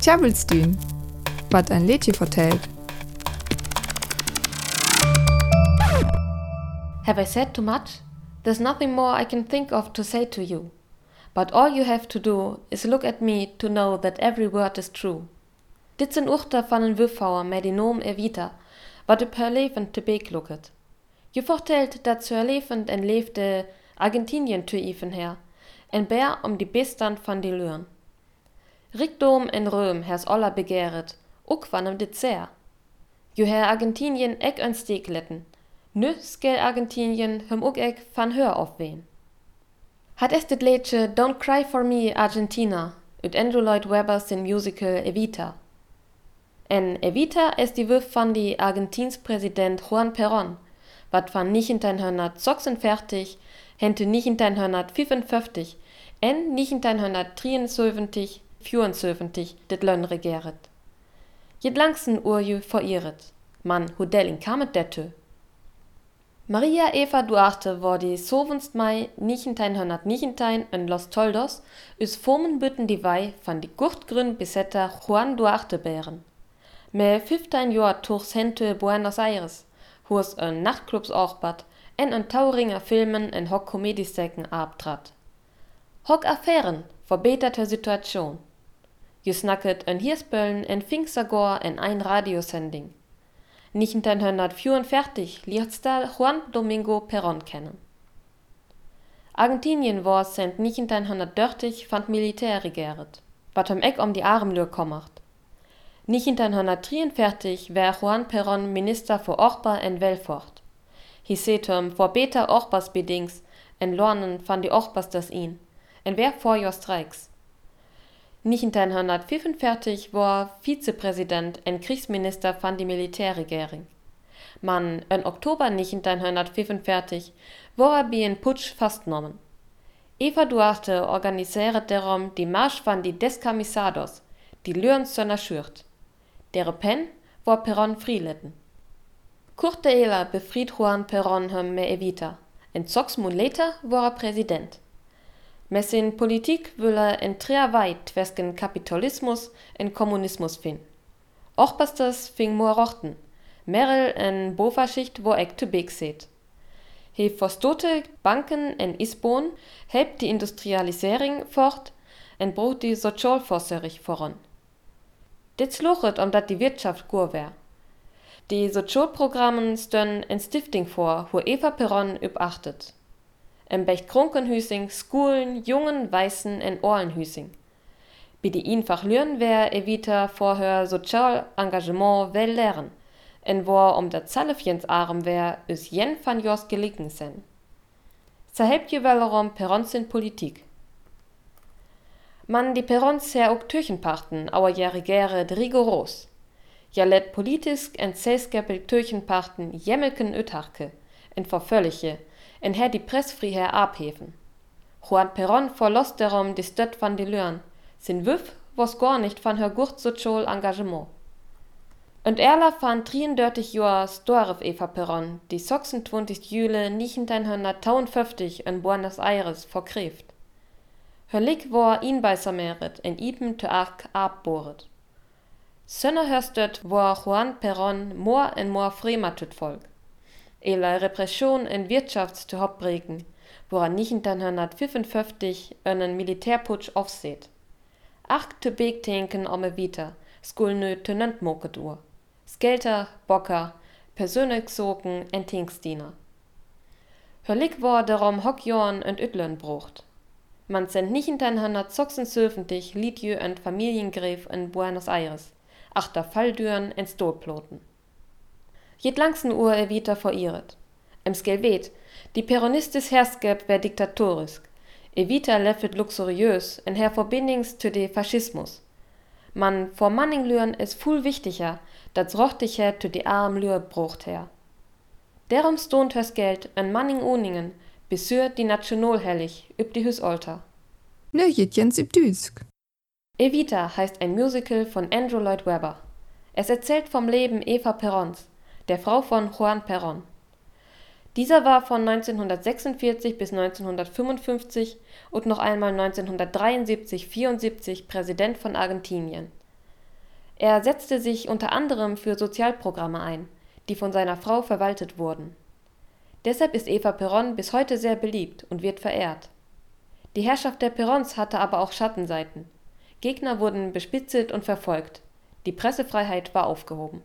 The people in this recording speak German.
Tjabelstün, wat ein Lädchen vertellt. Have I said too much? There's nothing more I can think of to say to you. But all you have to do is look at me to know that every word is true. Dit zijn urter van een wuffauer met die noom evita, wat op haar leven te beek lukt. Je vertelt dat ze haar leven en leefde Argentinien te even her, en bär om die bestand van die luren. Rikdom en Röm hers aller begehret, ook van hem dit zeer. Je her Argentinien ek een steek letten, nu skal Argentinien hem ook ek van heur afween. Hat es dit liedje Don't Cry For Me Argentina ut Andrew Lloyd Webber sin musical Evita. En Evita is die wurf van die Argentins Präsident Juan Perón, wat van 1946 hente 1955 en 1973 74 dit Lön regeret. Jed langsen urju verirret, man hudelin kamet dettu. Maria Eva Duarte war die 7. Mai 1919 in Los Toldos us Formenbütten die Wei van die gurtgrün besetter Juan Duarte bären. Me 15 Jahr tuchs hente Buenos Aires, hus en Nachtclubs orbat en en Tauringer Filmen en hock Komediestecken abtrat. Hock Affären verbetert her Situation. Je snacket en Hirsböllen en Pfingsagor en ein Radiosending. 1944 lernte da Juan Domingo Perón kennen. Argentinien war seit 1930 van Militär regiert, wat hem ek om die Armlür kommert. 1943 war Juan Perón Minister für Orba en Welfort. Hi setum vor beter Orbas bedings en lornen van die Orbas das ihn, en wer vor your strikes. 1945 war Vizepräsident en Kriegsminister van die Militärregering. Man in Oktober 1945 war er bei en Putsch fastgenommen. Eva Duarte organisierte darum die Marsch van die Descamisados, die Lüren zur Schürt. Dere Pen war Perron frilitten. Kurte Ela befried Juan Perron hem me evita. En sechs Monate war er Präsident. Med sin politik er en trea vej tvæsken kapitalismus en kommunismus fin. Ochbasters fing mor rochten, merel en bofaschicht wo ek te big seht. He forstote banken en isbon, hebt die industrialisering fort en brot die sozialforserig voran. Dit slochet om dat die Wirtschaft gut wär. Die Sozialprogrammen stön en Stifting vor, wo Eva Perron überachtet. Im Becht Krunkenhüsing, Skulen, Jungen, Weißen en Ohlenhüsing. Bi die einfach lüren wär evita vorher sozial Engagement well lehren, en wo um der Zallefjens arm wär, is jen van jos gelegen sen. Zerhebt je wellerom Perronsin Politik. Man die Perrons her ook Türchenpachten, auer ja regere rigoros. Ja let politisch en zeeskepel Türchenpachten jemmelken Utachke, en vervöllige, en her die Pressfriher abhefen. Juan Perron verlost darum die Stöt van die Lörn, sin Wüff was gar nicht van her gurt sozial Engagement. Und erla van 33 Joa Storf Eva Perron, die 26 Jule 1952 in Buenos Aires verkräft. Hörlik war inbeisameret en ipen te ark abboret. Sönner hörstet war Juan Perón more en more frematut volk. Ela Repression en Wirtschafts te hopbreken, wo er 1955 einen Militärputsch aufseht. Acht te beektenken ome vita, skul nö te nöntmoket ur. Skelter, Bocker, persönlich soken en Tingsdiener. Hörlik war darum Hockjorn und Ütlön brucht. Man sind nicht hintereinander zocksensöfentlich Lidjö und Familiengräf in Buenos Aires, achter Falldüren en Stolploten. Jed langsen Uhr er wieder verirret. Im Skelvet, die Peronistis herskep wär diktatorisk, evita leffet luxuriös en her Verbindings zu de Faschismus. Man vor Manning lüren is viel wichtiger, dat rochticher zu de arm lür brucht her. Derum stont hers Geld en Manning Oningen, besür die Nationalhellig üb die Hüsalter. Ne Jens im Düsk. Evita heißt ein Musical von Andrew Lloyd Webber. Es erzählt vom Leben Eva Perrons, der Frau von Juan Perón. Dieser war von 1946 bis 1955 und noch einmal 1973 / 74 Präsident von Argentinien. Er setzte sich unter anderem für Sozialprogramme ein, die von seiner Frau verwaltet wurden. Deshalb ist Eva Perón bis heute sehr beliebt und wird verehrt. Die Herrschaft der Perons hatte aber auch Schattenseiten: Gegner wurden bespitzelt und verfolgt, die Pressefreiheit war aufgehoben